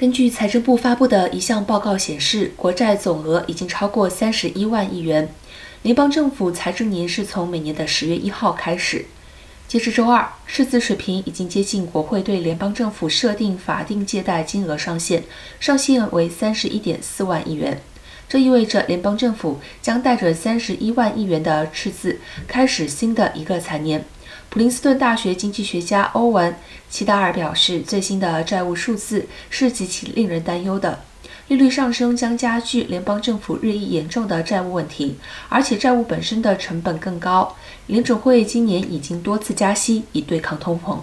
根据财政部发布的一项报告显示，国债总额已经超过三十一万亿元。联邦政府财政年是从每年的十月一号开始。截至周二，赤字水平已经接近国会对联邦政府设定法定借贷金额上限，上限为三十一点四万亿元。这意味着联邦政府将带着三十一万亿元的赤字开始新的一个财年。普林斯顿大学经济学家欧文·齐达尔表示，最新的债务数字是极其令人担忧的。利率上升将加剧联邦政府日益严重的债务问题，而且债务本身的成本更高。联准会今年已经多次加息以对抗通膨。